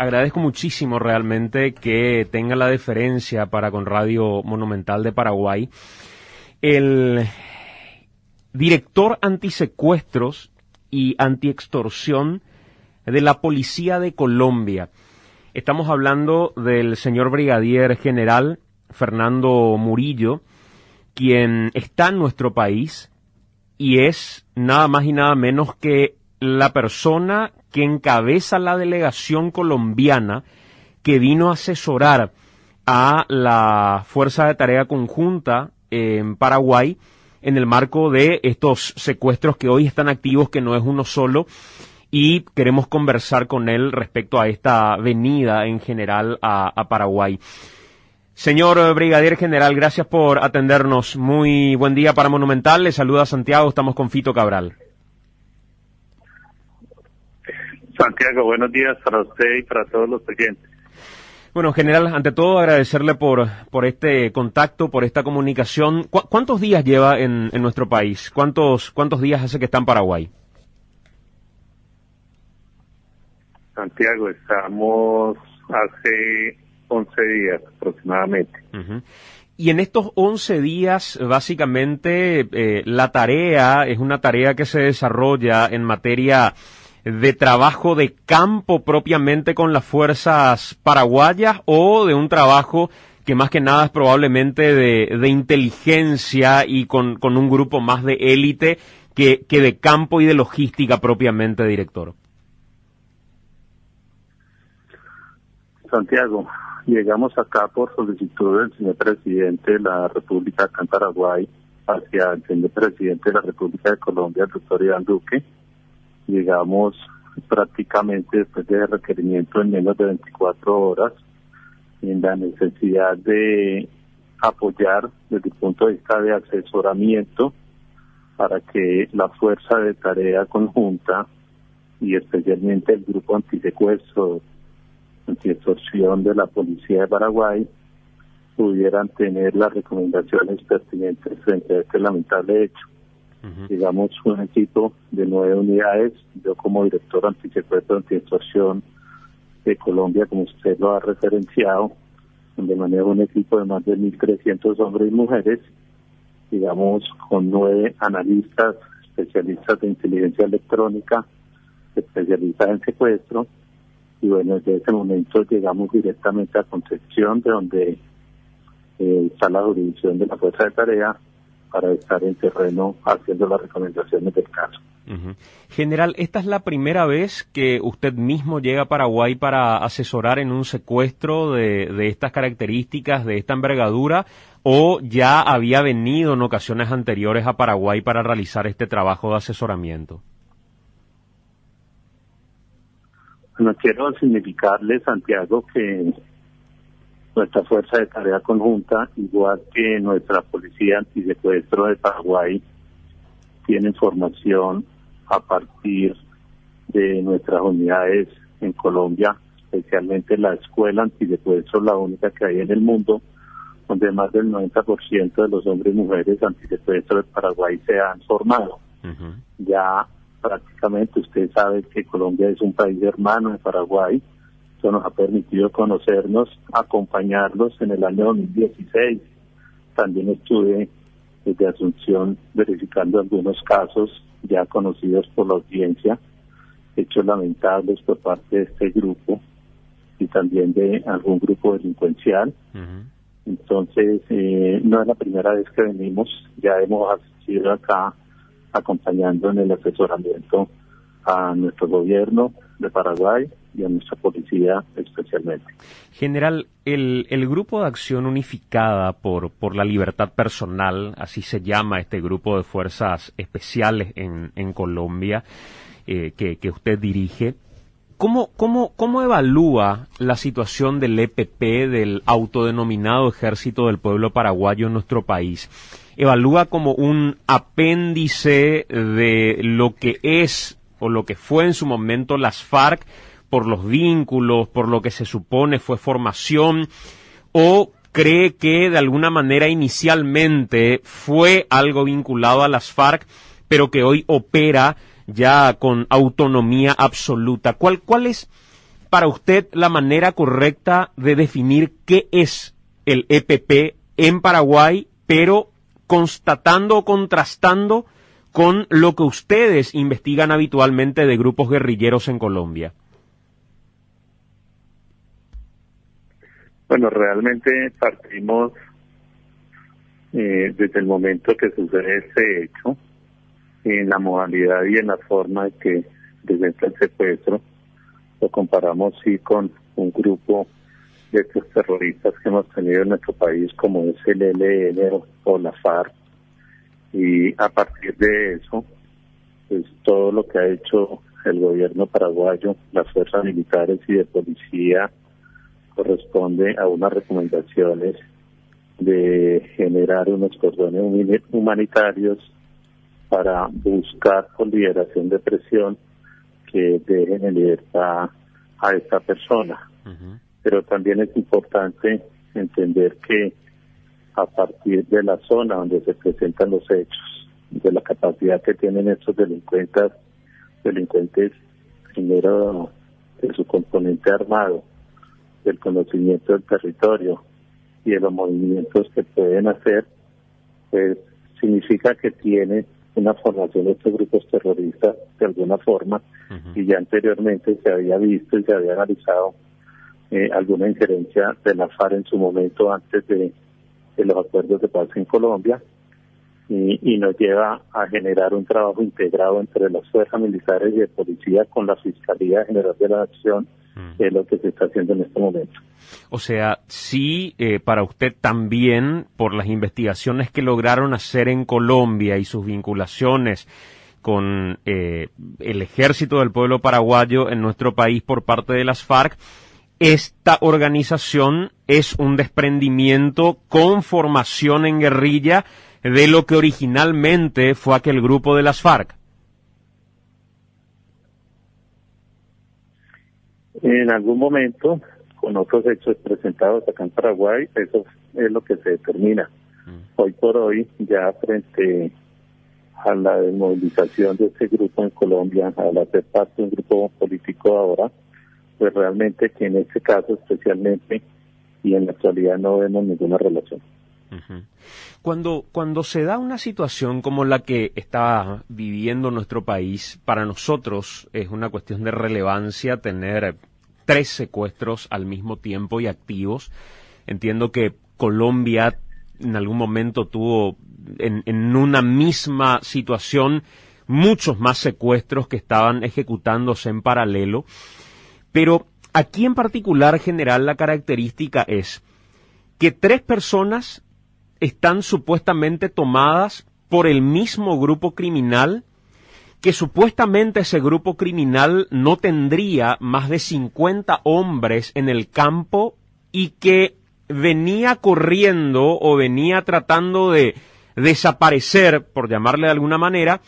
agradezco muchísimo realmente que tenga la deferencia para con Radio Monumental de Paraguay. El director antisecuestros y antiextorsión de la Policía de Colombia. Estamos hablando del señor brigadier general Fernando Murillo, quien está en nuestro país y es nada más y nada menos que la persona que encabeza la delegación colombiana que vino a asesorar a la Fuerza de Tarea Conjunta en Paraguay en el marco de estos secuestros que hoy están activos, que no es uno solo, y queremos conversar con él respecto a esta venida en general a, Paraguay. Señor Brigadier General, gracias por atendernos. Muy buen día para Monumental. Le saluda Santiago, estamos con Fito Cabral. Santiago, buenos días para usted y para todos los oyentes. Bueno, general, ante todo agradecerle por, por este contacto, por esta comunicación. ¿Cuántos días lleva en, en, nuestro país? ¿Cuántos, ¿Cuántos días hace que está en Paraguay? Santiago, estamos hace 11 días aproximadamente. Y en estos 11 días, básicamente, eh, la tarea es una tarea que se desarrolla en materia de trabajo de campo propiamente con las fuerzas paraguayas o de un trabajo que más que nada es probablemente de, inteligencia y con, un grupo más de élite que, que de campo y de logística propiamente, director? Santiago, llegamos acá por solicitud del señor presidente de la República de Paraguay hacia el señor presidente de la República de Colombia, el doctor Iván Duque, llegamos prácticamente después de requerimiento en menos de 24 horas en la necesidad de apoyar desde el punto de vista de asesoramiento para que la fuerza de tarea conjunta y especialmente el grupo antisecuestro, antiextorsión de la policía de Paraguay pudieran tener las recomendaciones pertinentes frente a este lamentable hecho digamos, un equipo de nueve unidades. Yo como director antisecuestro, antiextorsión de Colombia, como usted lo ha referenciado, donde manejo un equipo de más de 1.300 hombres y mujeres, digamos, con nueve analistas, especialistas de inteligencia electrónica, especialistas en secuestro. Y bueno, desde ese momento llegamos directamente a Concepción, de donde eh, está la jurisdicción de la Fuerza de Tarea, para estar en terreno haciendo las recomendaciones del caso. General, ¿esta es la primera vez que usted mismo llega a Paraguay para asesorar en un secuestro de, de estas características, de esta envergadura, o ya había venido en ocasiones anteriores a Paraguay para realizar este trabajo de asesoramiento? Bueno, quiero significarle, Santiago, que nuestra fuerza de tarea conjunta, igual que nuestra policía antisecuestro de Paraguay, tiene formación a partir de nuestras unidades en Colombia, especialmente la escuela antisecuestro, la única que hay en el mundo, donde más del 90% de los hombres y mujeres antisecuestro de Paraguay se han formado. Ya prácticamente usted sabe que Colombia es un país hermano de Paraguay, esto nos ha permitido conocernos, acompañarlos en el año 2016. También estuve desde Asunción verificando algunos casos ya conocidos por la audiencia, hechos lamentables por parte de este grupo y también de algún grupo delincuencial. Entonces, eh, no es la primera vez que venimos, ya hemos sido acá acompañando en el asesoramiento a nuestro gobierno de Paraguay y a nuestra policía especialmente. General, el, el Grupo de Acción Unificada por, por la Libertad Personal, así se llama este grupo de fuerzas especiales en, en Colombia eh, que, que usted dirige, ¿Cómo, cómo, ¿Cómo evalúa la situación del EPP, del autodenominado Ejército del Pueblo Paraguayo en nuestro país? ¿Evalúa como un apéndice de lo que es o lo que fue en su momento las FARC por los vínculos, por lo que se supone fue formación, o cree que de alguna manera inicialmente fue algo vinculado a las FARC, pero que hoy opera ya con autonomía absoluta. ¿Cuál, cuál es, para usted la manera correcta de definir qué es el EPP en Paraguay, pero constatando o contrastando con lo que ustedes investigan habitualmente de grupos guerrilleros en Colombia? Bueno, realmente partimos eh, desde el momento que sucede este hecho, en la modalidad y en la forma en que presenta el secuestro, lo comparamos sí con un grupo de estos terroristas que hemos tenido en nuestro país como es el ELN o la FARC. Y a partir de eso pues todo lo que ha hecho el gobierno paraguayo, las fuerzas militares y de policía corresponde a unas recomendaciones de generar unos cordones humanitarios para buscar con liberación de presión que dejen en libertad a esta persona. Pero también es importante entender que a partir de la zona donde se presentan los hechos, de la capacidad que tienen estos delincuentes, delincuentes primero de su componente armado, del conocimiento del territorio y de los movimientos que pueden hacer, pues significa que tienen una formación de estos grupos terroristas de alguna forma y ya anteriormente se había visto y se había analizado eh, alguna injerencia de la FARC en su momento antes de, los acuerdos de paz en Colombia y, nos lleva a generar un trabajo integrado entre las fuerzas militares y de policía con la Fiscalía General de la Nación que es lo que se está haciendo en este momento. O sea, sí, eh, para usted también, por las investigaciones que lograron hacer en Colombia y sus vinculaciones con eh, el ejército del pueblo paraguayo en nuestro país por parte de las FARC, esta organización es un desprendimiento con formación en guerrilla de lo que originalmente fue aquel grupo de las FARC. En algún momento, con otros hechos presentados acá en Paraguay, eso es lo que se determina. Mm. Hoy por hoy, ya frente a la desmovilización de este grupo en Colombia, a la ser parte de un grupo político ahora, pues realmente que en este caso especialmente y en la actualidad no vemos ninguna relación. Cuando, cuando se da una situación como la que está viviendo nuestro país, para nosotros es una cuestión de relevancia tener tres secuestros al mismo tiempo y activos. Entiendo que Colombia en algún momento tuvo en, una misma situación muchos más secuestros que estaban ejecutándose en paralelo. Pero aquí en particular, general, la característica es que tres personas están supuestamente tomadas por el mismo grupo criminal que supuestamente ese grupo criminal no tendría más de 50 hombres en el campo y que venía corriendo o venía tratando de desaparecer, por llamarle de alguna manera,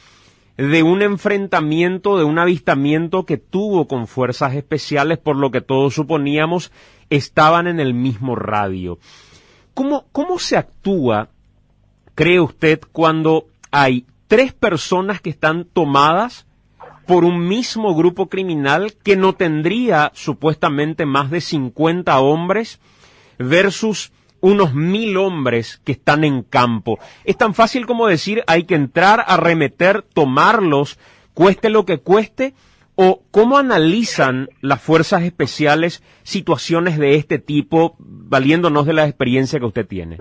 de un enfrentamiento, de un avistamiento que tuvo con fuerzas especiales, por lo que todos suponíamos estaban en el mismo radio. ¿Cómo, cómo se actúa, cree usted, cuando hay tres personas que están tomadas por un mismo grupo criminal que no tendría supuestamente más de 50 hombres versus unos mil hombres que están en campo. Es tan fácil como decir hay que entrar, arremeter, tomarlos, cueste lo que cueste, o cómo analizan las fuerzas especiales situaciones de este tipo, valiéndonos de la experiencia que usted tiene.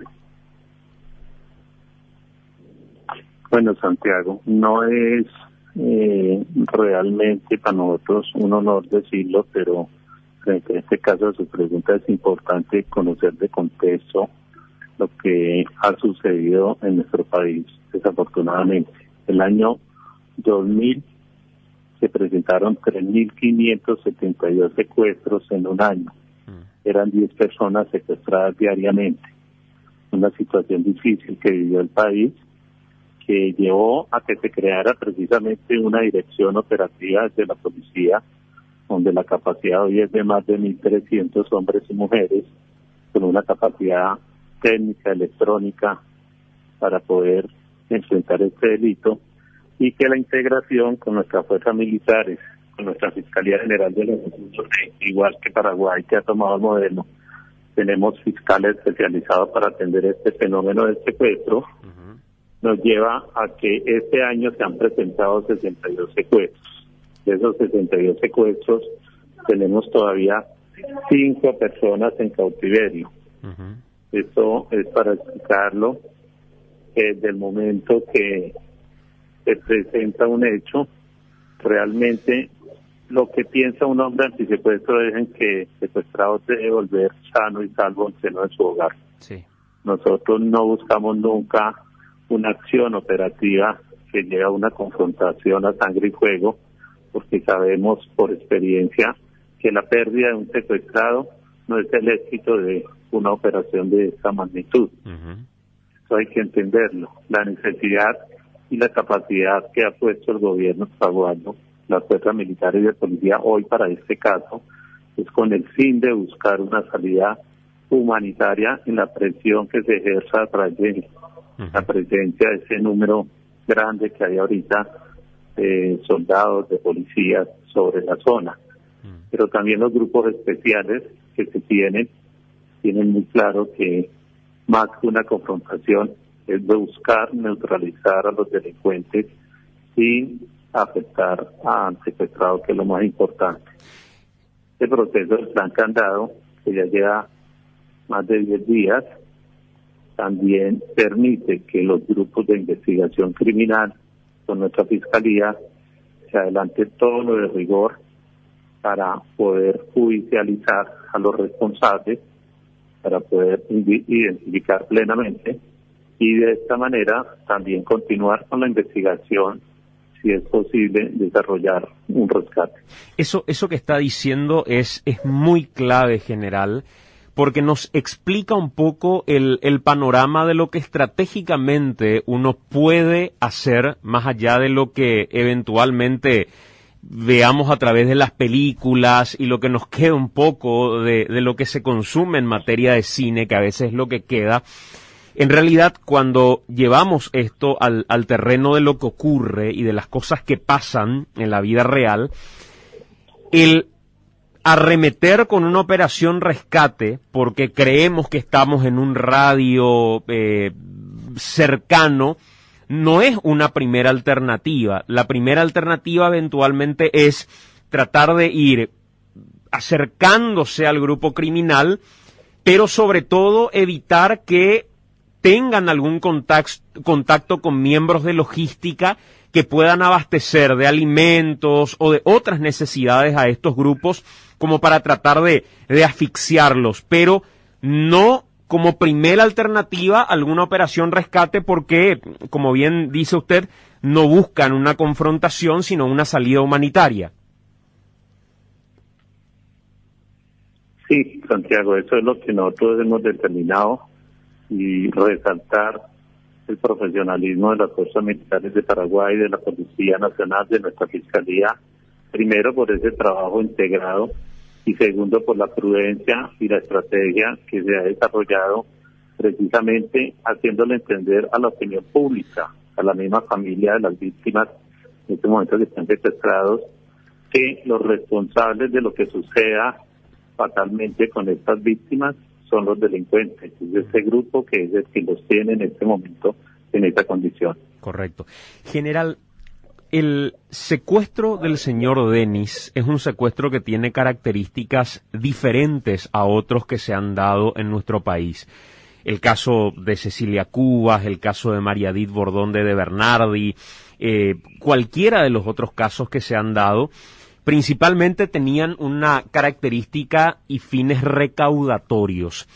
Bueno, Santiago, no es eh, realmente para nosotros un honor decirlo, pero en este caso de su pregunta es importante conocer de contexto lo que ha sucedido en nuestro país, desafortunadamente. El año 2000 se presentaron 3.572 secuestros en un año. Mm. Eran 10 personas secuestradas diariamente. Una situación difícil que vivió el país que llevó a que se creara precisamente una dirección operativa de la policía, donde la capacidad hoy es de más de 1.300 hombres y mujeres, con una capacidad técnica, electrónica, para poder enfrentar este delito, y que la integración con nuestras fuerzas militares, con nuestra Fiscalía General de los igual que Paraguay, que ha tomado el modelo, tenemos fiscales especializados para atender este fenómeno del secuestro, nos lleva a que este año se han presentado 62 secuestros. De esos 62 secuestros, tenemos todavía cinco personas en cautiverio. Esto es para explicarlo que desde el momento que se presenta un hecho, realmente lo que piensa un hombre antisecuestro es en que el secuestrado debe volver sano y salvo al seno de su hogar. Nosotros no buscamos nunca una acción operativa que lleve a una confrontación a sangre y fuego, porque sabemos por experiencia que la pérdida de un secuestrado no es el éxito de una operación de esta magnitud. Eso hay que entenderlo. La necesidad y la capacidad que ha puesto el gobierno paraguayo, las fuerzas militares y de policía hoy para este caso, es con el fin de buscar una salida humanitaria en la presión que se ejerza a través de la presencia de ese número grande que hay ahorita de soldados, de policías sobre la zona. Pero también los grupos especiales que se tienen, tienen muy claro que más que una confrontación es buscar neutralizar a los delincuentes sin afectar a secuestrados, que es lo más importante. Este proceso del plan candado, que ya lleva más de 10 días, también permite que los grupos de investigación criminal con nuestra fiscalía se adelante todo lo de rigor para poder judicializar a los responsables, para poder identificar plenamente y de esta manera también continuar con la investigación si es posible desarrollar un rescate. Eso, eso que está diciendo es, es muy clave, general, porque nos explica un poco el, panorama de lo que estratégicamente uno puede hacer más allá de lo que eventualmente veamos a través de las películas y lo que nos queda un poco de lo que se consume en materia de cine, que a veces es lo que queda. En realidad, cuando llevamos esto al, terreno de lo que ocurre y de las cosas que pasan en la vida real, el arremeter con una operación rescate, porque creemos que estamos en un radio eh, cercano, no es una primera alternativa. La primera alternativa eventualmente es tratar de ir acercándose al grupo criminal, pero sobre todo evitar que tengan algún contacto, con miembros de logística que puedan abastecer de alimentos o de otras necesidades a estos grupos como para tratar de, asfixiarlos, pero no como primera alternativa alguna operación rescate porque, como bien dice usted, no buscan una confrontación, sino una salida humanitaria. Sí, Santiago, eso es lo que nosotros hemos determinado y resaltar el profesionalismo de las fuerzas militares de Paraguay, de la Policía Nacional, de nuestra Fiscalía, primero por ese trabajo integrado y segundo por la prudencia y la estrategia que se ha desarrollado precisamente haciéndole entender a la opinión pública, a la misma familia de las víctimas en este momento que están secuestrados, que los responsables de lo que suceda fatalmente con estas víctimas son los delincuentes, es ese grupo que es el que los tiene en este momento en esta condición. Correcto. General, el secuestro del señor Denis es un secuestro que tiene características diferentes a otros que se han dado en nuestro país. El caso de Cecilia Cubas, el caso de María Edith Bordón de, de Bernardi, eh, cualquiera de los otros casos que se han dado, principalmente tenían una característica y fines recaudatorios.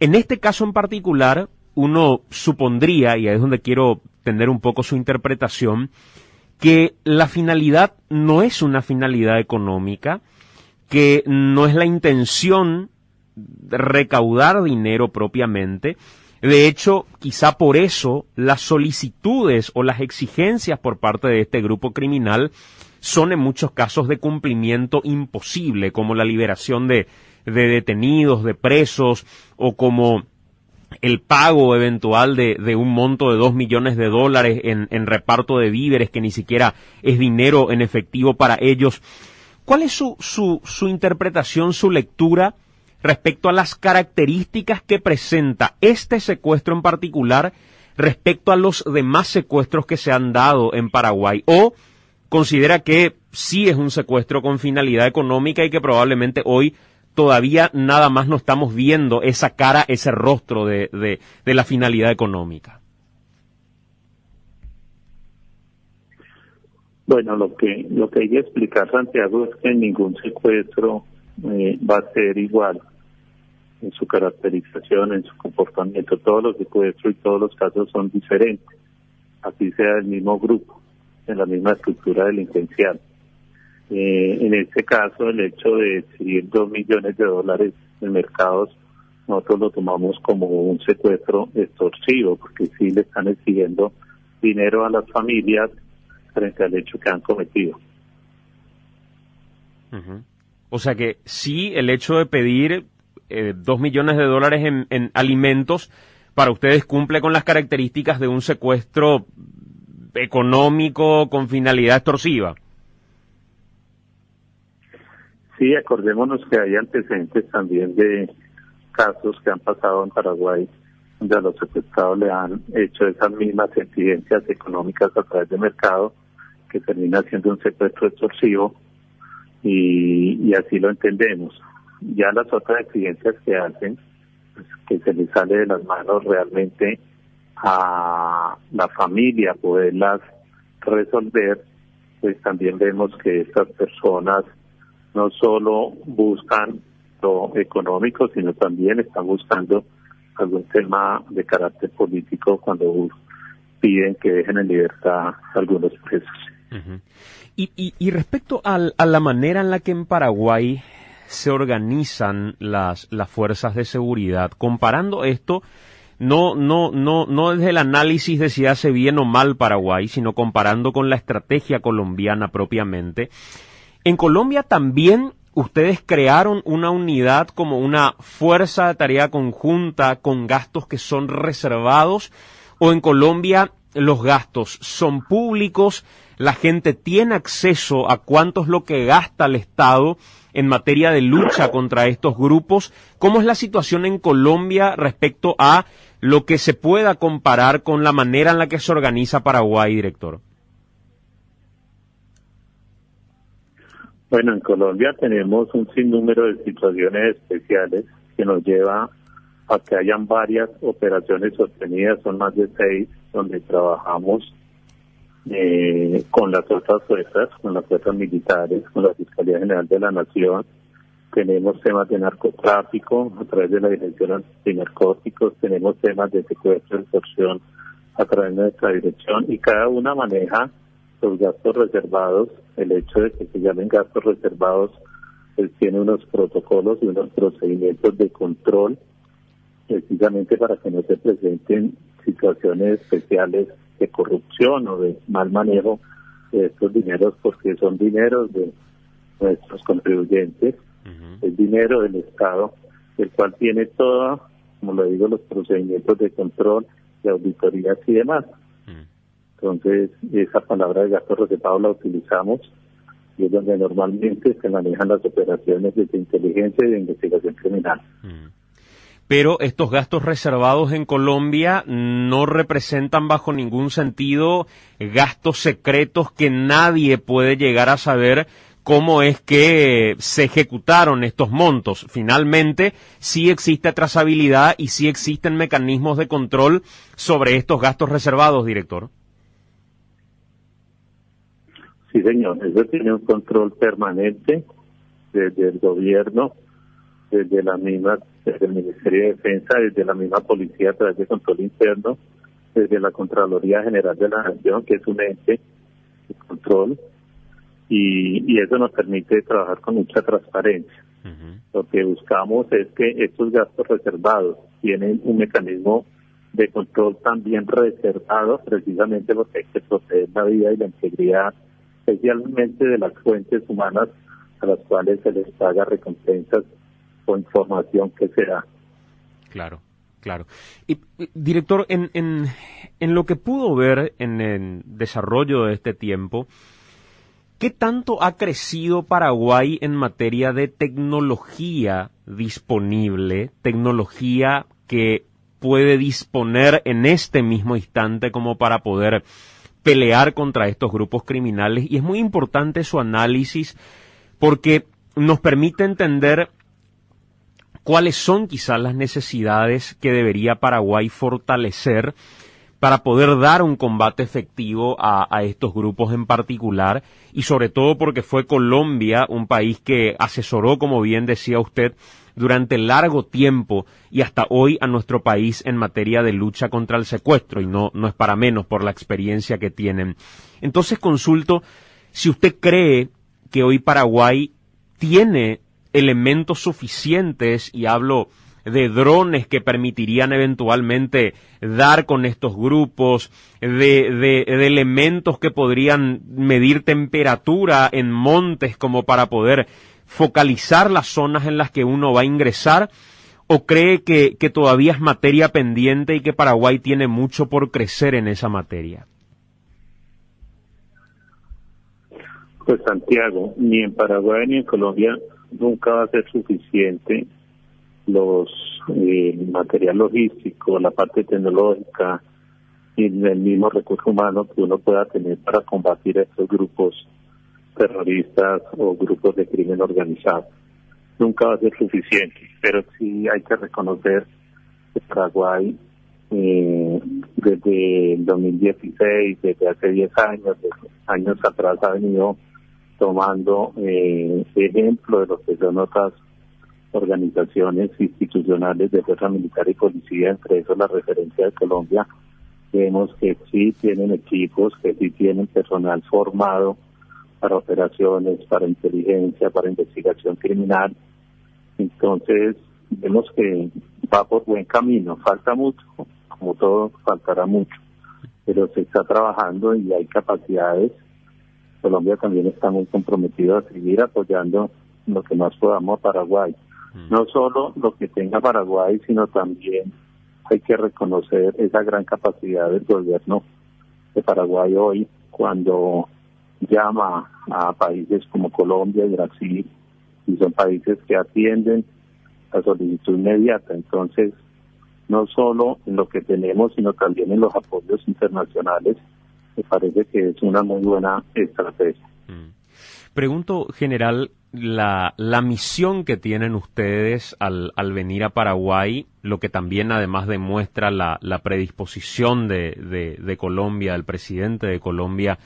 En este caso en particular, uno supondría, y ahí es donde quiero tener un poco su interpretación, que la finalidad no es una finalidad económica, que no es la intención recaudar dinero propiamente. De hecho, quizá por eso las solicitudes o las exigencias por parte de este grupo criminal son en muchos casos de cumplimiento imposible, como la liberación de, de detenidos, de presos, o como el pago eventual de, de, un monto de dos millones de dólares en, en reparto de víveres que ni siquiera es dinero en efectivo para ellos. ¿Cuál es su, su, su interpretación, su lectura respecto a las características que presenta este secuestro en particular respecto a los demás secuestros que se han dado en Paraguay? ¿O considera que sí es un secuestro con finalidad económica y que probablemente hoy todavía nada más no estamos viendo esa cara, ese rostro de, de, la finalidad económica? Bueno, lo que lo que hay que explicar, Santiago, es que ningún secuestro eh, va a ser igual en su caracterización, en su comportamiento. Todos los secuestros y todos los casos son diferentes, así sea el mismo grupo, en la misma estructura delincuencial. Eh, en este caso, el hecho de exhibir dos millones de dólares en mercados, nosotros lo tomamos como un secuestro extorsivo, porque sí le están exigiendo dinero a las familias frente al hecho que han cometido. O sea que sí, el hecho de pedir eh, dos millones de dólares en, en, alimentos para ustedes cumple con las características de un secuestro económico con finalidad extorsiva. Sí, acordémonos que hay antecedentes también de casos que han pasado en Paraguay donde a los secuestrados le han hecho esas mismas exigencias económicas a través del mercado que termina siendo un secuestro extorsivo y, así lo entendemos. Ya las otras exigencias que hacen, pues, que se les sale de las manos realmente a la familia poderlas resolver, pues también vemos que estas personas no solo buscan lo económico, sino también están buscando algún tema de carácter político cuando piden que dejen en libertad algunos presos y, respecto a la manera en la que en Paraguay se organizan las, las fuerzas de seguridad, comparando esto, no, no, no, no desde el análisis de si hace bien o mal Paraguay, sino comparando con la estrategia colombiana propiamente. En Colombia también ustedes crearon una unidad como una fuerza de tarea conjunta con gastos que son reservados o en Colombia los gastos son públicos, la gente tiene acceso a cuánto es lo que gasta el Estado en materia de lucha contra estos grupos. ¿Cómo es la situación en Colombia respecto a lo que se pueda comparar con la manera en la que se organiza Paraguay, director? Bueno, en Colombia tenemos un sinnúmero de situaciones especiales que nos lleva a que hayan varias operaciones sostenidas, son más de seis, donde trabajamos eh, con las otras fuerzas, con las fuerzas militares, con la Fiscalía General de la Nación. Tenemos temas de narcotráfico a través de la Dirección de Narcóticos, tenemos temas de secuestro y extorsión a través de nuestra dirección y cada una maneja los gastos reservados. El hecho de que se llamen gastos reservados pues, tiene unos protocolos y unos procedimientos de control precisamente para que no se presenten situaciones especiales de corrupción o de mal manejo de estos dineros porque son dineros de nuestros contribuyentes, el dinero del Estado, el cual tiene todo, como lo digo, los procedimientos de control, de auditorías y demás. Entonces, esa palabra de gasto reservado la utilizamos y es donde normalmente se manejan las operaciones de inteligencia y de investigación criminal pero estos gastos reservados en Colombia no representan bajo ningún sentido gastos secretos que nadie puede llegar a saber cómo es que se ejecutaron estos montos. Finalmente, sí existe trazabilidad y sí existen mecanismos de control sobre estos gastos reservados, director. Sí, señor, eso tiene un control permanente desde el gobierno desde la misma, desde el Ministerio de Defensa, desde la misma policía a través de control interno, desde la Contraloría General de la Nación, que es un ente de control, y, eso nos permite trabajar con mucha transparencia. Lo que buscamos es que estos gastos reservados tienen un mecanismo de control también reservado, precisamente porque hay que proteger la vida y la integridad, especialmente de las fuentes humanas a las cuales se les paga recompensas o información que sea. Claro, claro. Y, director, en, en, en lo que pudo ver en el desarrollo de este tiempo, ¿Qué tanto ha crecido Paraguay en materia de tecnología disponible, tecnología que puede disponer en este mismo instante como para poder pelear contra estos grupos criminales? Y es muy importante su análisis porque nos permite entender cuáles son quizás las necesidades que debería Paraguay fortalecer para poder dar un combate efectivo a, estos grupos en particular y sobre todo porque fue Colombia un país que asesoró, como bien decía usted, durante largo tiempo y hasta hoy a nuestro país en materia de lucha contra el secuestro y no, no es para menos por la experiencia que tienen. Entonces consulto si usted cree que hoy Paraguay tiene elementos suficientes y hablo de drones que permitirían eventualmente dar con estos grupos, de, de, elementos que podrían medir temperatura en montes como para poder focalizar las zonas en las que uno va a ingresar, o cree que, que todavía es materia pendiente y que Paraguay tiene mucho por crecer en esa materia? Pues Santiago, ni en Paraguay ni en Colombia nunca va a ser suficiente los eh, material logístico, la parte tecnológica y el mismo recurso humano que uno pueda tener para combatir a estos grupos terroristas o grupos de crimen organizado. Nunca va a ser suficiente, pero sí hay que reconocer que Paraguay eh, desde el 2016, desde hace 10 años, años atrás ha venido tomando eh, ejemplo de lo que son otras organizaciones institucionales de fuerza militar y policía, entre eso la referencia de Colombia, vemos que sí tienen equipos, que sí tienen personal formado para operaciones, para inteligencia, para investigación criminal. Entonces, vemos que va por buen camino, falta mucho, como todo, faltará mucho, pero se está trabajando y hay capacidades. Colombia también está muy comprometido a seguir apoyando lo que más podamos a Paraguay. Mm. No solo lo que tenga Paraguay, sino también hay que reconocer esa gran capacidad del gobierno de Paraguay hoy cuando llama a países como Colombia y Brasil y son países que atienden la solicitud inmediata. Entonces, no solo en lo que tenemos, sino también en los apoyos internacionales, me parece que es una muy buena estrategia. Mm. Pregunto, general, la, la misión que tienen ustedes al, al, venir a Paraguay, lo que también además demuestra la, la predisposición de, de, Colombia, del presidente de Colombia,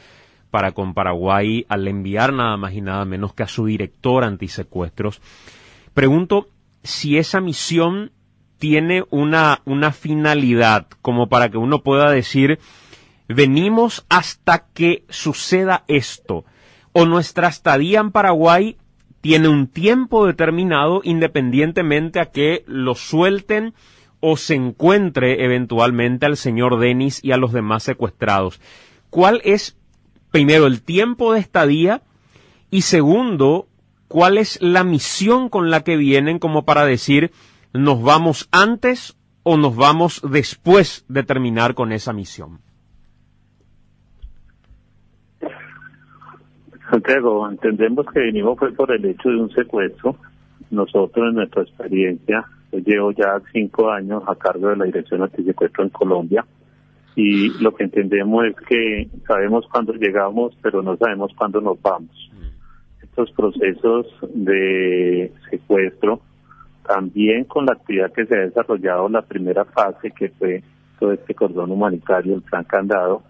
para con Paraguay al enviar nada más y nada menos que a su director antisecuestros. Pregunto si esa misión tiene una, una finalidad como para que uno pueda decir, venimos hasta que suceda esto, o nuestra estadía en Paraguay tiene un tiempo determinado independientemente a que lo suelten o se encuentre eventualmente al señor Denis y a los demás secuestrados. ¿Cuál es, primero, el tiempo de estadía? Y segundo, ¿cuál es la misión con la que vienen como para decir nos vamos antes o nos vamos después de terminar con esa misión? Santiago, entendemos que venimos fue por el hecho de un secuestro. Nosotros en nuestra experiencia, yo llevo ya cinco años a cargo de la Dirección Antisecuestro en Colombia y lo que entendemos es que sabemos cuándo llegamos, pero no sabemos cuándo nos vamos. Estos procesos de secuestro, también con la actividad que se ha desarrollado la primera fase, que fue todo este cordón humanitario, el plan candado,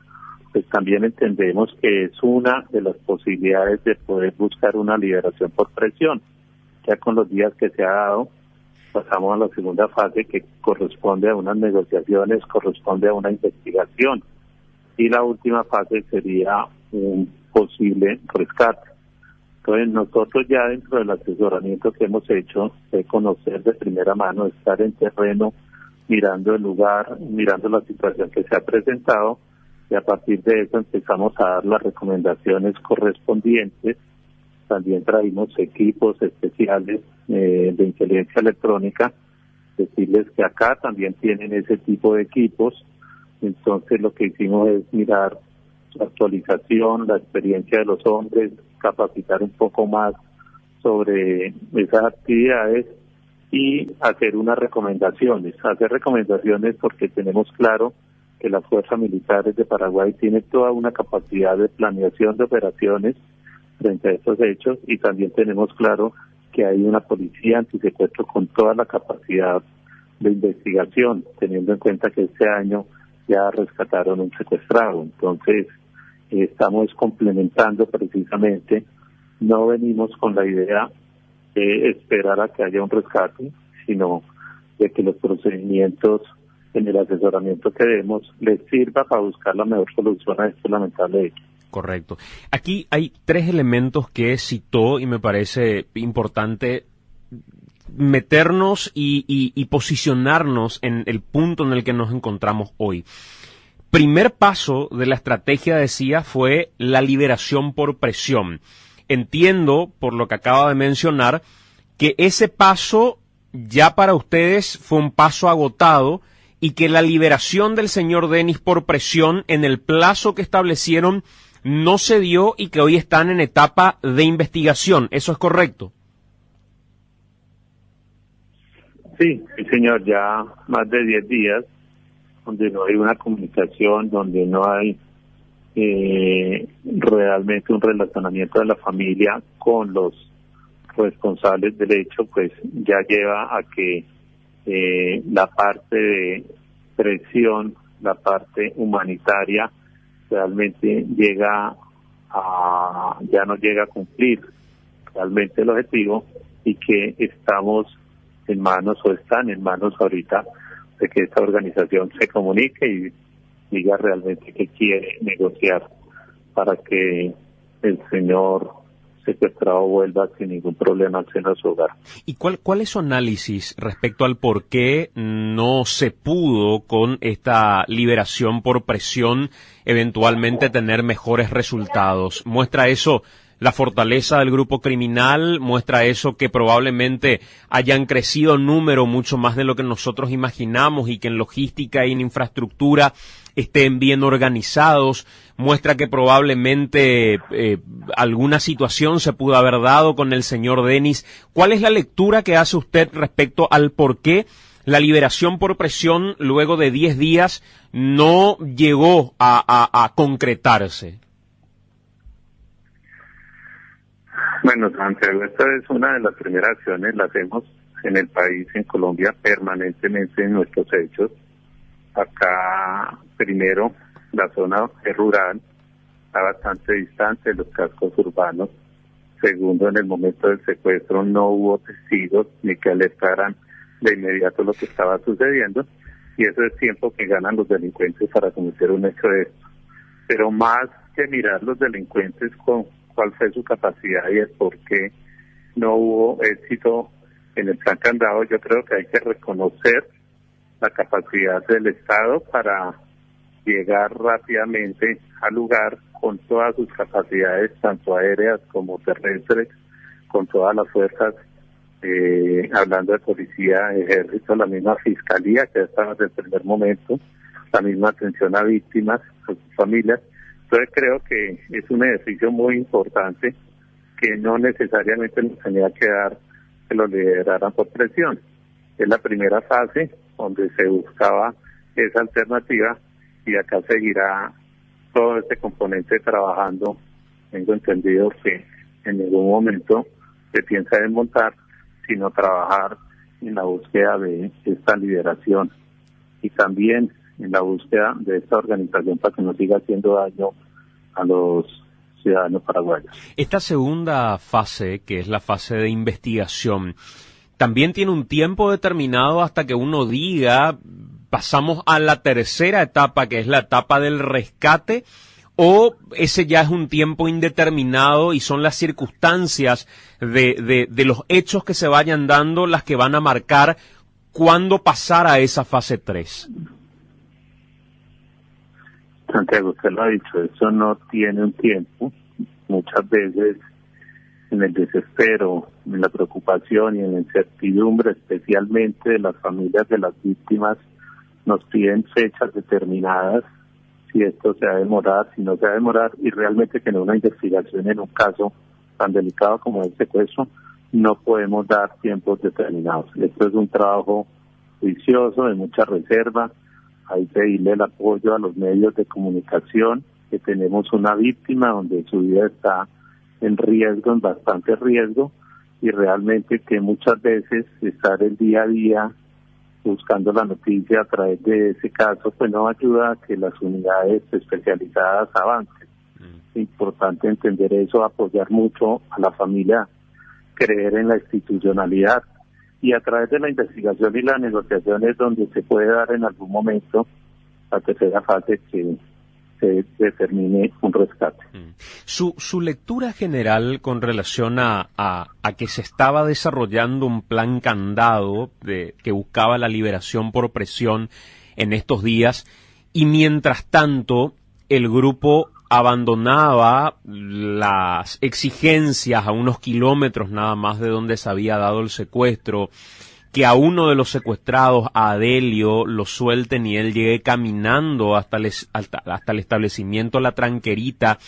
pues también entendemos que es una de las posibilidades de poder buscar una liberación por presión. Ya con los días que se ha dado, pasamos a la segunda fase que corresponde a unas negociaciones, corresponde a una investigación. Y la última fase sería un posible rescate. Entonces nosotros ya dentro del asesoramiento que hemos hecho, de conocer de primera mano, estar en terreno, mirando el lugar, mirando la situación que se ha presentado, y a partir de eso empezamos a dar las recomendaciones correspondientes. También traímos equipos especiales eh, de inteligencia electrónica, decirles que acá también tienen ese tipo de equipos. Entonces lo que hicimos es mirar la actualización, la experiencia de los hombres, capacitar un poco más sobre esas actividades y hacer unas recomendaciones. Hacer recomendaciones porque tenemos claro que las fuerzas militares de Paraguay tienen toda una capacidad de planeación de operaciones frente a estos hechos y también tenemos claro que hay una policía antisecuestro con toda la capacidad de investigación, teniendo en cuenta que este año ya rescataron un secuestrado. Entonces, estamos complementando precisamente, no venimos con la idea de esperar a que haya un rescate, sino de que los procedimientos en el asesoramiento que demos les sirva para buscar la mejor solución a este lamentable hecho. Correcto. Aquí hay tres elementos que citó y me parece importante meternos y, posicionarnos en el punto en el que nos encontramos hoy. Primer paso de la estrategia, decía, fue la liberación por presión. Entiendo, por lo que acaba de mencionar, que ese paso ya para ustedes fue un paso agotado y que la liberación del señor Denis por presión en el plazo que establecieron no se dio y que hoy están en etapa de investigación. ¿Eso es correcto? Sí, señor, ya más de 10 días donde no hay una comunicación, donde no hay eh, realmente un relacionamiento de la familia con los responsables del hecho, pues ya lleva a que eh, la parte de presión, la parte humanitaria, realmente llega a, ya no llega a cumplir realmente el objetivo y que estamos en manos o están en manos ahorita de que esta organización se comunique y diga realmente que quiere negociar para que el señor secuestrado vuelva sin ningún problema de su hogar. ¿Y cuál, cuál es su análisis respecto al por qué no se pudo con esta liberación por presión eventualmente tener mejores resultados? ¿Muestra eso la fortaleza del grupo criminal, muestra eso que probablemente hayan crecido número mucho más de lo que nosotros imaginamos y que en logística y en infraestructura estén bien organizados, muestra que probablemente eh, alguna situación se pudo haber dado con el señor Denis. ¿Cuál es la lectura que hace usted respecto al por qué la liberación por presión luego de 10 días no llegó a concretarse? Bueno, Santiago, esta es una de las primeras acciones, la hacemos en el país, en Colombia, permanentemente en nuestros hechos. Acá, primero, la zona es rural, está bastante distante de los cascos urbanos. Segundo, en el momento del secuestro no hubo testigos ni que alertaran de inmediato lo que estaba sucediendo. Y eso es tiempo que ganan los delincuentes para cometer un hecho de esto. Pero más que mirar los delincuentes con cuál fue su capacidad y el por qué no hubo éxito en el plan candado, yo creo que hay que reconocer la capacidad del Estado para llegar rápidamente al lugar con todas sus capacidades, tanto aéreas como terrestres, con todas las fuerzas, eh, hablando de policía, ejército, la misma fiscalía que estaba desde el primer momento, la misma atención a víctimas, a sus familias, entonces creo que es un ejercicio muy importante que no necesariamente nos tenía que dar que lo lideraran por presión. Es la primera fase donde se buscaba esa alternativa y acá seguirá todo este componente trabajando. Tengo entendido que en ningún momento se piensa desmontar, sino trabajar en la búsqueda de esta liberación y también en la búsqueda de esta organización para que no siga haciendo daño a los ciudadanos paraguayos. Esta segunda fase, que es la fase de investigación, también tiene un tiempo determinado hasta que uno diga pasamos a la tercera etapa, que es la etapa del rescate, o ese ya es un tiempo indeterminado y son las circunstancias de, de, los hechos que se vayan dando las que van a marcar cuándo pasar a esa fase 3. Santiago, usted lo ha dicho, eso no tiene un tiempo. Muchas veces en el desespero, en la preocupación y en la incertidumbre, especialmente de las familias de las víctimas, nos piden fechas determinadas si esto se va a demorar, si no se va a demorar, y realmente que en una investigación en un caso tan delicado como el secuestro, no podemos dar tiempos determinados. Esto es un trabajo juicioso, de mucha reserva, hay que pedirle el apoyo a los medios de comunicación, que tenemos una víctima donde su vida está en riesgo, en bastante riesgo, y realmente que muchas veces estar el día a día buscando la noticia a través de ese caso, pues no ayuda a que las unidades especializadas avancen. Mm. Es importante entender eso, apoyar mucho a la familia, creer en la institucionalidad y a través de la investigación y la negociación es donde se puede dar en algún momento la tercera fase que se determine un rescate. Mm. Su, su lectura general con relación a, a, que se estaba desarrollando un plan candado de, que buscaba la liberación por presión en estos días y mientras tanto el grupo abandonaba las exigencias a unos kilómetros nada más de donde se había dado el secuestro, que a uno de los secuestrados, a Adelio, lo suelten y él llegue caminando hasta el, hasta, el establecimiento La Tranquerita,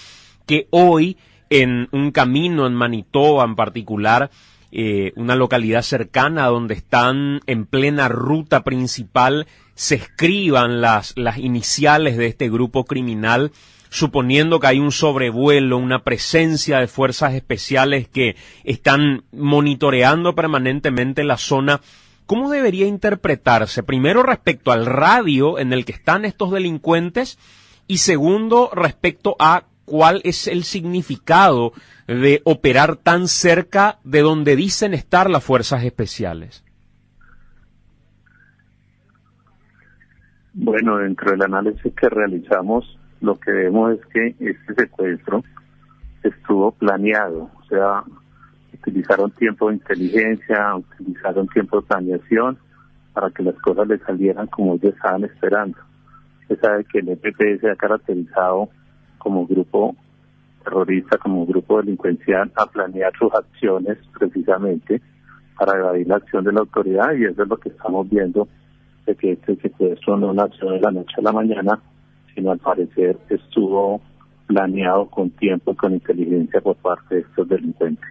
que hoy en un camino en Manitoba en particular, eh, una localidad cercana donde están en plena ruta principal, se escriban las, las iniciales de este grupo criminal suponiendo que hay un sobrevuelo, una presencia de fuerzas especiales que están monitoreando permanentemente la zona, ¿cómo debería interpretarse? Primero respecto al radio en el que están estos delincuentes y segundo respecto a cuál es el significado de operar tan cerca de donde dicen estar las fuerzas especiales. Bueno, dentro del análisis que realizamos, lo que vemos es que este secuestro estuvo planeado, o sea, utilizaron tiempo de inteligencia, utilizaron tiempo de planeación para que las cosas les salieran como ellos estaban esperando. Se sabe que el EPP se ha caracterizado como grupo terrorista, como grupo delincuencial, a planear sus acciones precisamente para evadir la acción de la autoridad y eso es lo que estamos viendo de que este secuestro no nació de la noche a la mañana, sino al parecer estuvo planeado con tiempo y con inteligencia por parte de estos delincuentes.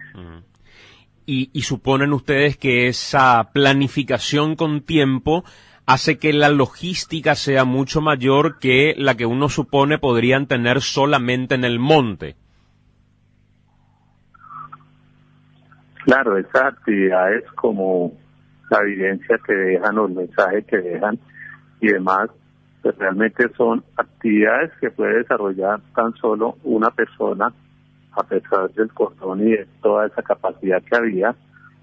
y, y suponen ustedes que esa planificación con tiempo hace que la logística sea mucho mayor que la que uno supone podrían tener solamente en el monte. Claro, esas actividades como la evidencia que dejan o el mensaje que dejan y demás pues realmente son actividades que puede desarrollar tan solo una persona a pesar del cordón y de toda esa capacidad que había,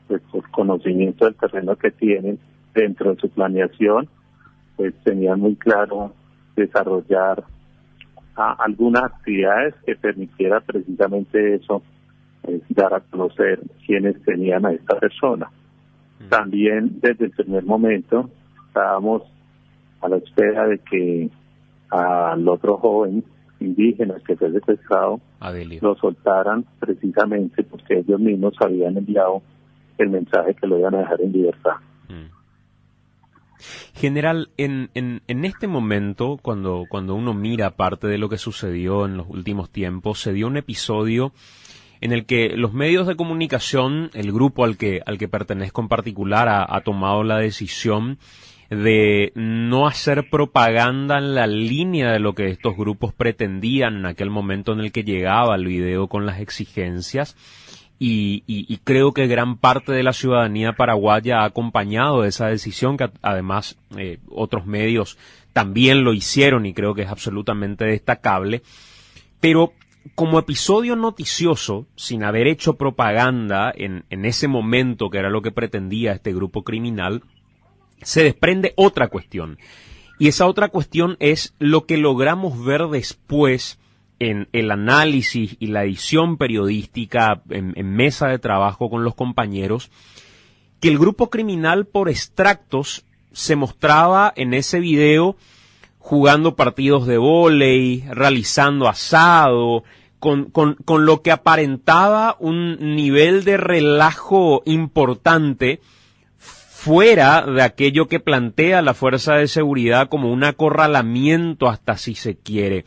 pues por conocimiento del terreno que tienen dentro de su planeación, pues tenían muy claro desarrollar algunas actividades que permitiera precisamente eso, dar a conocer quiénes tenían a esta persona. Mm. También desde el primer momento estábamos a la espera de que al otro joven indígena que fue secuestrado lo soltaran precisamente porque ellos mismos habían enviado el mensaje que lo iban a dejar en libertad. Mm. General, en, en, en, este momento, cuando, cuando uno mira parte de lo que sucedió en los últimos tiempos, se dio un episodio en el que los medios de comunicación, el grupo al que, al que pertenezco en particular, ha tomado la decisión de no hacer propaganda en la línea de lo que estos grupos pretendían en aquel momento en el que llegaba el video con las exigencias. Y, creo que gran parte de la ciudadanía paraguaya ha acompañado esa decisión, que además eh, otros medios también lo hicieron y creo que es absolutamente destacable. Pero como episodio noticioso, sin haber hecho propaganda en, en ese momento que era lo que pretendía este grupo criminal, se desprende otra cuestión. Y esa otra cuestión es lo que logramos ver después en el análisis y la edición periodística en, mesa de trabajo con los compañeros, que el grupo criminal por extractos se mostraba en ese video jugando partidos de vóley, realizando asado, con, con, con lo que aparentaba un nivel de relajo importante fuera de aquello que plantea la fuerza de seguridad como un acorralamiento hasta si se quiere.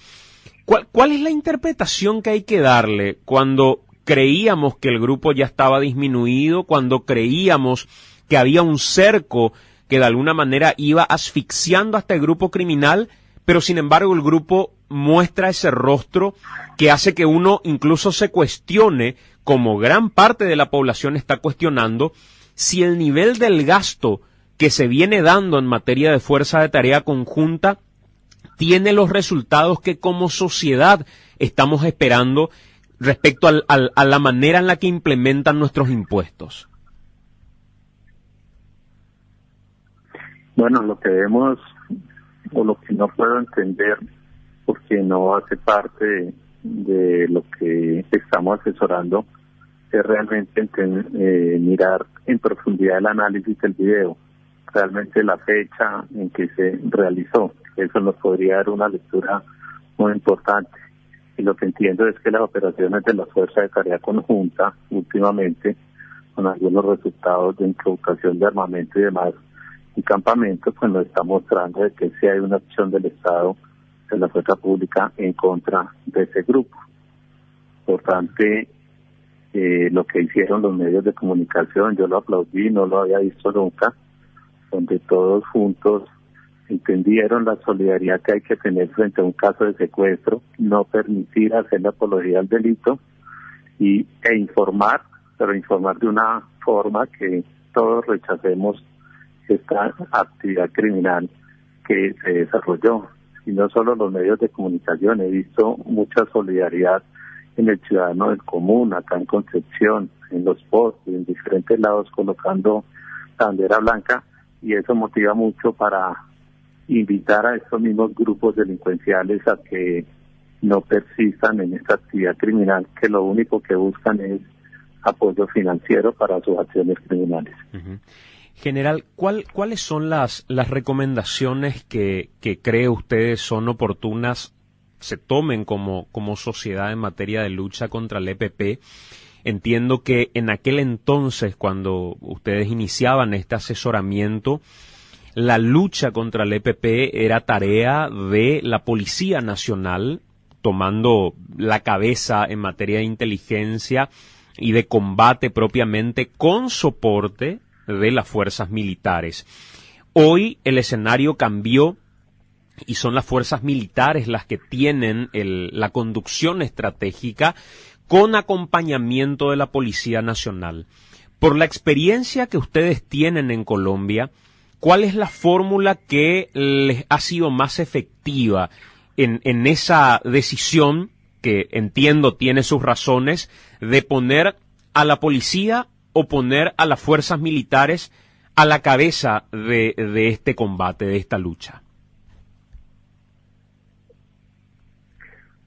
¿Cuál, ¿Cuál, es la interpretación que hay que darle cuando creíamos que el grupo ya estaba disminuido, cuando creíamos que había un cerco que de alguna manera iba asfixiando hasta el grupo criminal, pero sin embargo el grupo muestra ese rostro que hace que uno incluso se cuestione, como gran parte de la población está cuestionando, si el nivel del gasto que se viene dando en materia de fuerza de tarea conjunta tiene los resultados que como sociedad estamos esperando respecto al, a la manera en la que implementan nuestros impuestos. Bueno, lo que vemos o lo que no puedo entender porque no hace parte de lo que estamos asesorando es realmente eh, mirar en profundidad el análisis del video, realmente la fecha en que se realizó. Eso nos podría dar una lectura muy importante. Y lo que entiendo es que las operaciones de la Fuerza de Tarea Conjunta, últimamente, con algunos resultados de introducción de armamento y demás, y campamentos, pues nos está mostrando de que sí hay una acción del Estado de la fuerza pública en contra de ese grupo. Por tanto, eh, lo que hicieron los medios de comunicación, yo lo aplaudí, no lo había visto nunca, donde todos juntos entendieron la solidaridad que hay que tener frente a un caso de secuestro, no permitir hacer la apología al delito y, e informar, pero informar de una forma que todos rechacemos esta actividad criminal que se desarrolló. Y no solo los medios de comunicación, he visto mucha solidaridad en el ciudadano del común, acá en Concepción, en los postes, en diferentes lados colocando bandera blanca y eso motiva mucho para invitar a estos mismos grupos delincuenciales a que no persistan en esta actividad criminal, que lo único que buscan es apoyo financiero para sus acciones criminales. General, ¿cuál, ¿cuáles son las, las recomendaciones que, que cree usted son oportunas se tomen como, como sociedad en materia de lucha contra el EPP? Entiendo que en aquel entonces, cuando ustedes iniciaban este asesoramiento, la lucha contra el EPP era tarea de la Policía Nacional, tomando la cabeza en materia de inteligencia y de combate propiamente con soporte de las fuerzas militares. Hoy el escenario cambió y son las fuerzas militares las que tienen la conducción estratégica con acompañamiento de la Policía Nacional. Por la experiencia que ustedes tienen en Colombia, ¿cuál es la fórmula que les ha sido más efectiva en, en esa decisión, que entiendo tiene sus razones, de poner a la policía o poner a las fuerzas militares a la cabeza de, de este combate, de esta lucha?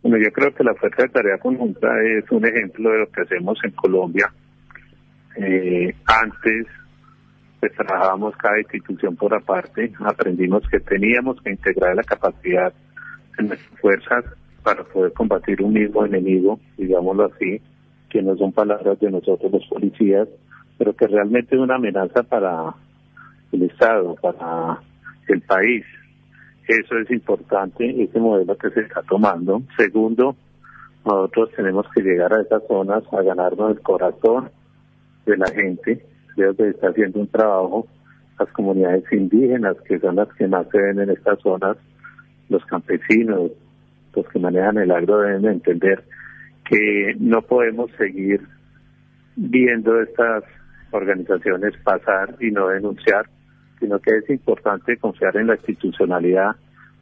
Bueno, yo creo que la Fuerza de Tarea Conjunta es un ejemplo de lo que hacemos en Colombia. Eh, antes, pues trabajábamos cada institución por aparte, aprendimos que teníamos que integrar la capacidad de nuestras fuerzas para poder combatir un mismo enemigo, digámoslo así, que no son palabras de nosotros los policías, pero que realmente es una amenaza para el Estado, para el país. Eso es importante, ese modelo que se está tomando. Segundo, nosotros tenemos que llegar a esas zonas a ganarnos el corazón de la gente. Creo que está haciendo un trabajo las comunidades indígenas, que son las que más se ven en estas zonas, los campesinos, los que manejan el agro deben entender que no podemos seguir viendo estas organizaciones pasar y no denunciar, sino que es importante confiar en la institucionalidad,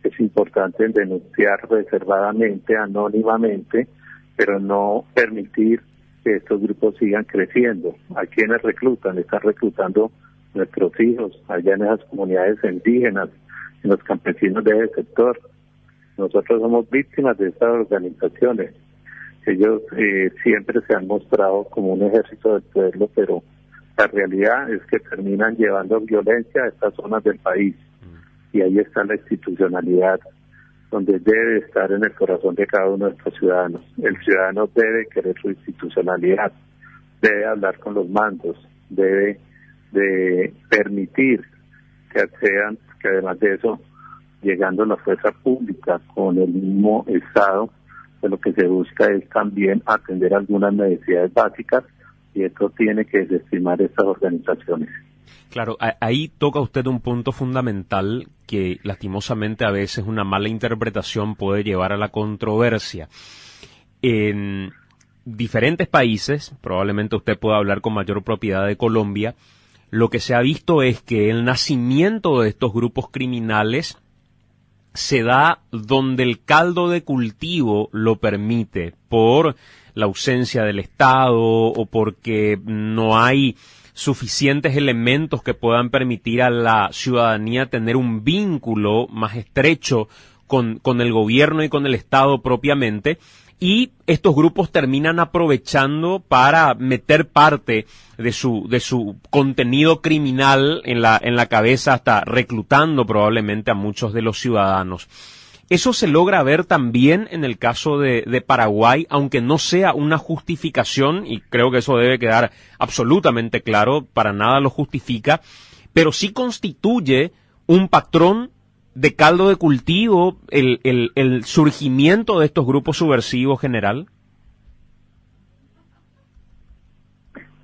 es importante denunciar reservadamente, anónimamente, pero no permitir que estos grupos sigan creciendo. ¿A quienes reclutan? Están reclutando nuestros hijos allá en esas comunidades indígenas, en los campesinos de ese sector. Nosotros somos víctimas de estas organizaciones ellos eh, siempre se han mostrado como un ejército del pueblo, pero la realidad es que terminan llevando violencia a estas zonas del país. Y ahí está la institucionalidad, donde debe estar en el corazón de cada uno de estos ciudadanos. El ciudadano debe querer su institucionalidad, debe hablar con los mandos, debe de permitir permitir que accedan, que además de eso, llegando a la fuerza pública con el mismo Estado, pues lo que se busca es también atender algunas necesidades básicas y esto tiene que desestimar estas organizaciones. Claro, ahí toca usted un punto fundamental que lastimosamente a veces una mala interpretación puede llevar a la controversia. En diferentes países, probablemente usted pueda hablar con mayor propiedad de Colombia, lo que se ha visto es que el nacimiento de estos grupos criminales se da donde el caldo de cultivo lo permite, por la ausencia del Estado o porque no hay suficientes elementos que puedan permitir a la ciudadanía tener un vínculo más estrecho con, con el gobierno y con el Estado propiamente, y estos grupos terminan aprovechando para meter parte de su, de su contenido criminal en la, en la cabeza, hasta reclutando probablemente a muchos de los ciudadanos. Eso se logra ver también en el caso de, de, Paraguay, aunque no sea una justificación, y creo que eso debe quedar absolutamente claro, para nada lo justifica, pero sí constituye un patrón de caldo de cultivo el, el, el surgimiento de estos grupos subversivos general?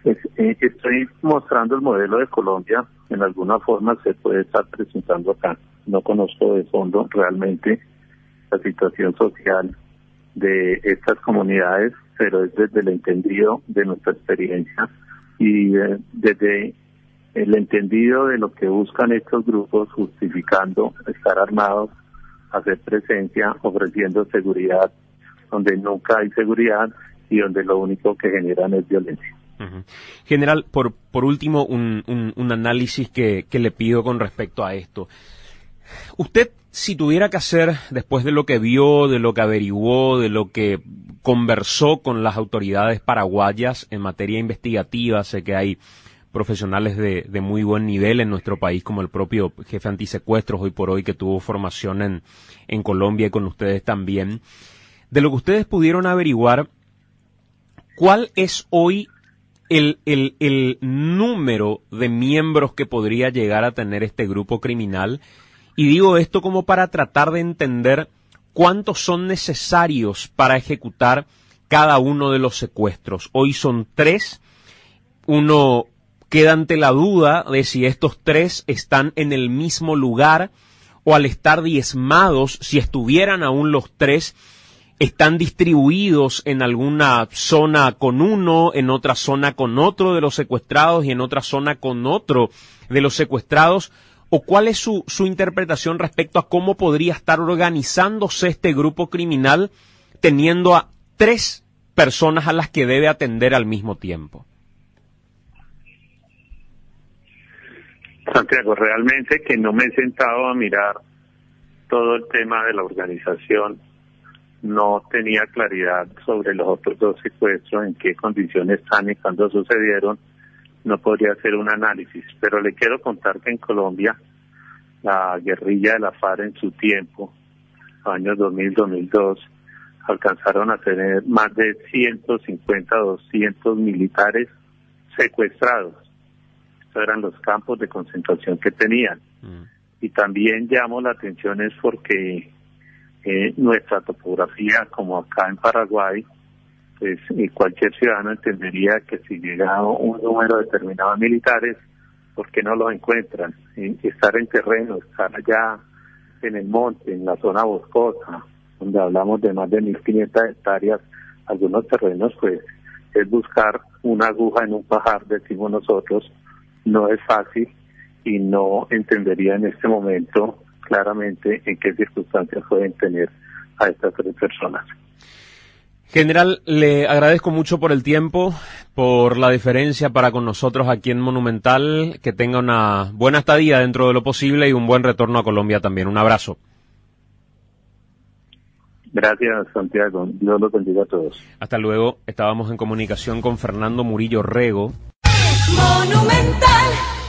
Pues, eh, estoy mostrando el modelo de Colombia, en alguna forma se puede estar presentando acá. No conozco de fondo realmente la situación social de estas comunidades, pero es desde el entendido de nuestra experiencia y eh, desde el entendido de lo que buscan estos grupos justificando estar armados, hacer presencia, ofreciendo seguridad donde nunca hay seguridad y donde lo único que generan es violencia. General, por, por último, un, un, análisis que, que le pido con respecto a esto. Usted, si tuviera que hacer, después de lo que vio, de lo que averiguó, de lo que conversó con las autoridades paraguayas en materia investigativa, sé que hay profesionales de, muy buen nivel en nuestro país, como el propio jefe antisecuestros hoy por hoy, que tuvo formación en, en Colombia y con ustedes también. De lo que ustedes pudieron averiguar, ¿cuál es hoy el, el, el número de miembros que podría llegar a tener este grupo criminal? Y digo esto como para tratar de entender cuántos son necesarios para ejecutar cada uno de los secuestros. Hoy son tres. Uno queda ante la duda de si estos tres están en el mismo lugar o al estar diezmados, si estuvieran aún los tres, están distribuidos en alguna zona con uno, en otra zona con otro de los secuestrados y en otra zona con otro de los secuestrados, o cuál es su, su interpretación respecto a cómo podría estar organizándose este grupo criminal teniendo a tres personas a las que debe atender al mismo tiempo. Santiago, realmente que no me he sentado a mirar todo el tema de la organización, no tenía claridad sobre los otros dos secuestros, en qué condiciones están y cuándo sucedieron, no podría hacer un análisis, pero le quiero contar que en Colombia la guerrilla de la FARC en su tiempo, años 2000-2002, alcanzaron a tener más de 150, 200 militares secuestrados eran los campos de concentración que tenían. Mm. Y también llamo la atención es porque eh, nuestra topografía, como acá en Paraguay, pues cualquier ciudadano entendería que si llega un número determinado de militares, ¿por qué no los encuentran? estar en terreno, estar allá en el monte, en la zona boscosa, donde hablamos de más de 1.500 hectáreas, algunos terrenos, pues es buscar una aguja en un pajar, decimos nosotros, no es fácil y no entendería en este momento claramente en qué circunstancias pueden tener a estas tres personas. General, le agradezco mucho por el tiempo, por la diferencia para con nosotros aquí en Monumental, que tenga una buena estadía dentro de lo posible y un buen retorno a Colombia también. Un abrazo. Gracias, Santiago. Dios los bendiga a todos. Hasta luego. Estábamos en comunicación con Fernando Murillo Rego, Monumental.